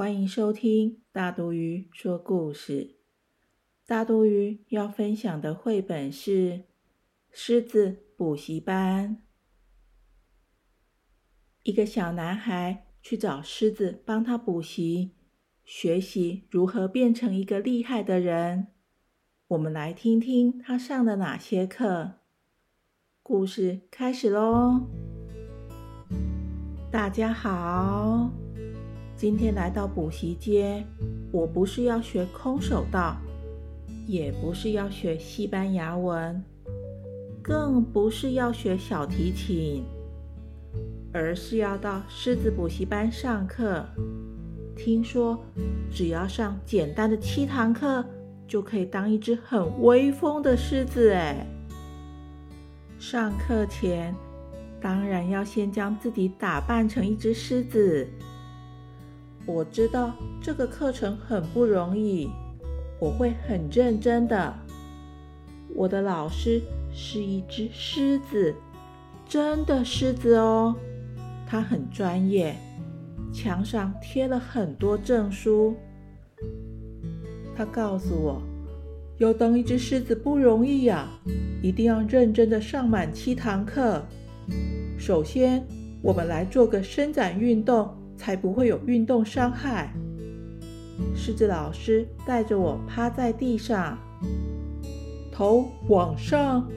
欢迎收听大毒鱼说故事。大毒鱼要分享的绘本是《狮子补习班》。一个小男孩去找狮子帮他补习，学习如何变成一个厉害的人。我们来听听他上了哪些课。故事开始喽！大家好，今天来到补习街，我不是要学空手道，也不是要学西班牙文，更不是要学小提琴，而是要到狮子补习班上课。听说只要上简单的七堂课，就可以当一只很威风的狮子哎！上课前。当然要先将自己打扮成一只狮子。我知道这个课程很不容易，我会很认真的。我的老师是一只狮子，真的狮子哦，他很专业，墙上贴了很多证书。他告诉我，要当一只狮子不容易呀，一定要认真的上满七堂课。首先，我们来做个伸展运动，才不会有运动伤害。狮子老师带着我趴在地上，头往上、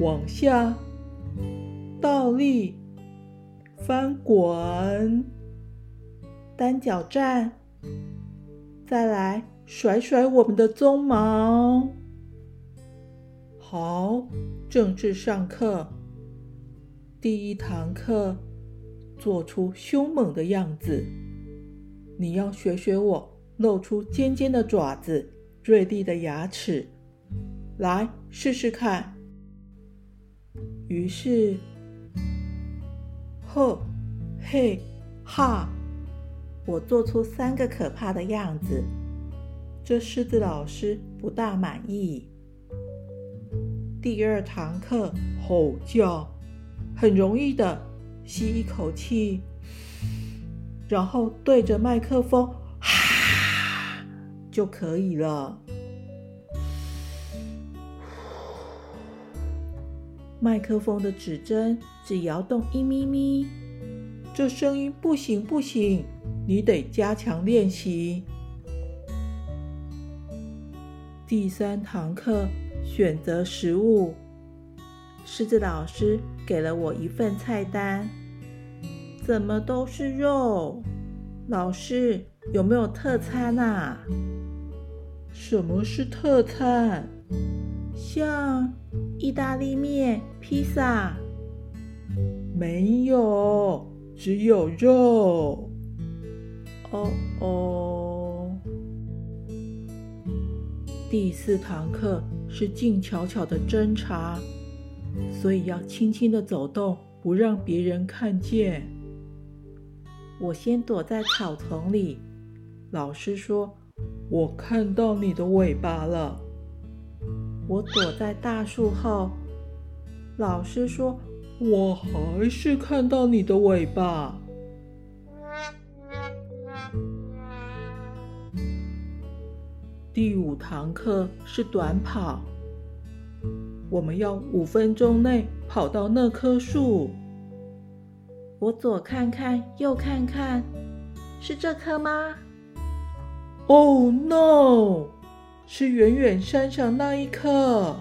往下、倒立、翻滚、单脚站，再来甩甩我们的鬃毛。好，正式上课。第一堂课，做出凶猛的样子。你要学学我，露出尖尖的爪子、锐利的牙齿，来试试看。于是，呵，嘿，哈，我做出三个可怕的样子。这狮子老师不大满意。第二堂课，吼叫。很容易的，吸一口气，然后对着麦克风“哈”就可以了。麦克风的指针只摇动一咪咪，这声音不行不行，你得加强练习。第三堂课，选择食物。狮子老师给了我一份菜单，怎么都是肉？老师有没有特餐啊？什么是特餐？像意大利面、披萨？没有，只有肉。哦哦。第四堂课是静悄悄的侦查。所以要轻轻的走动，不让别人看见。我先躲在草丛里。老师说：“我看到你的尾巴了。”我躲在大树后。老师说：“我还是看到你的尾巴。”第五堂课是短跑。我们要五分钟内跑到那棵树。我左看看，右看看，是这棵吗？Oh no！是远远山上那一棵。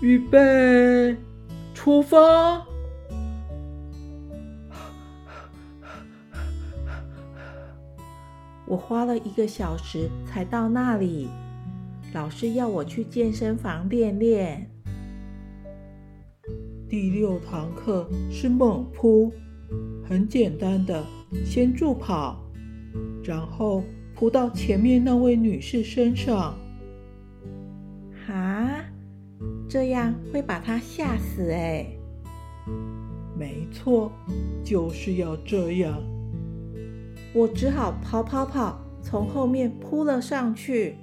预备，出发！我花了一个小时才到那里。老师要我去健身房练练。第六堂课是猛扑，很简单的，先助跑，然后扑到前面那位女士身上。啊，这样会把她吓死哎！没错，就是要这样。我只好跑跑跑，从后面扑了上去。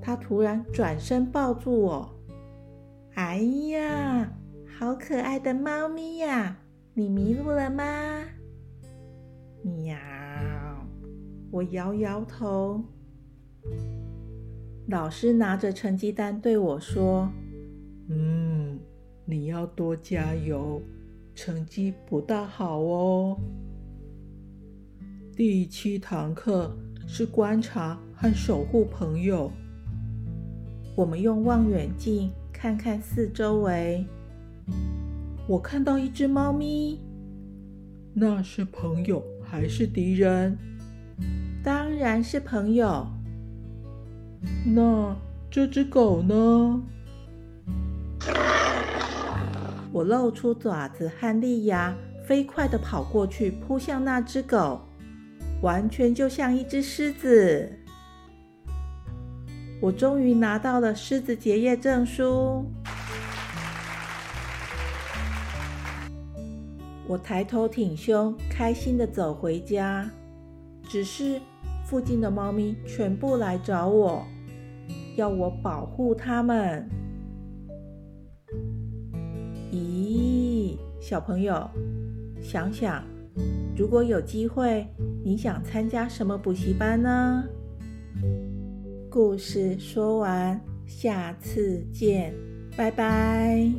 他突然转身抱住我，哎呀，好可爱的猫咪呀！你迷路了吗？喵！我摇摇头。老师拿着成绩单对我说：“嗯，你要多加油，成绩不大好哦。”第七堂课是观察和守护朋友。我们用望远镜看看四周围。我看到一只猫咪，那是朋友还是敌人？当然是朋友。那这只狗呢？我露出爪子和利牙，飞快地跑过去，扑向那只狗，完全就像一只狮子。我终于拿到了狮子结业证书。我抬头挺胸，开心的走回家。只是附近的猫咪全部来找我，要我保护它们。咦，小朋友，想想，如果有机会，你想参加什么补习班呢？故事说完下次见拜拜。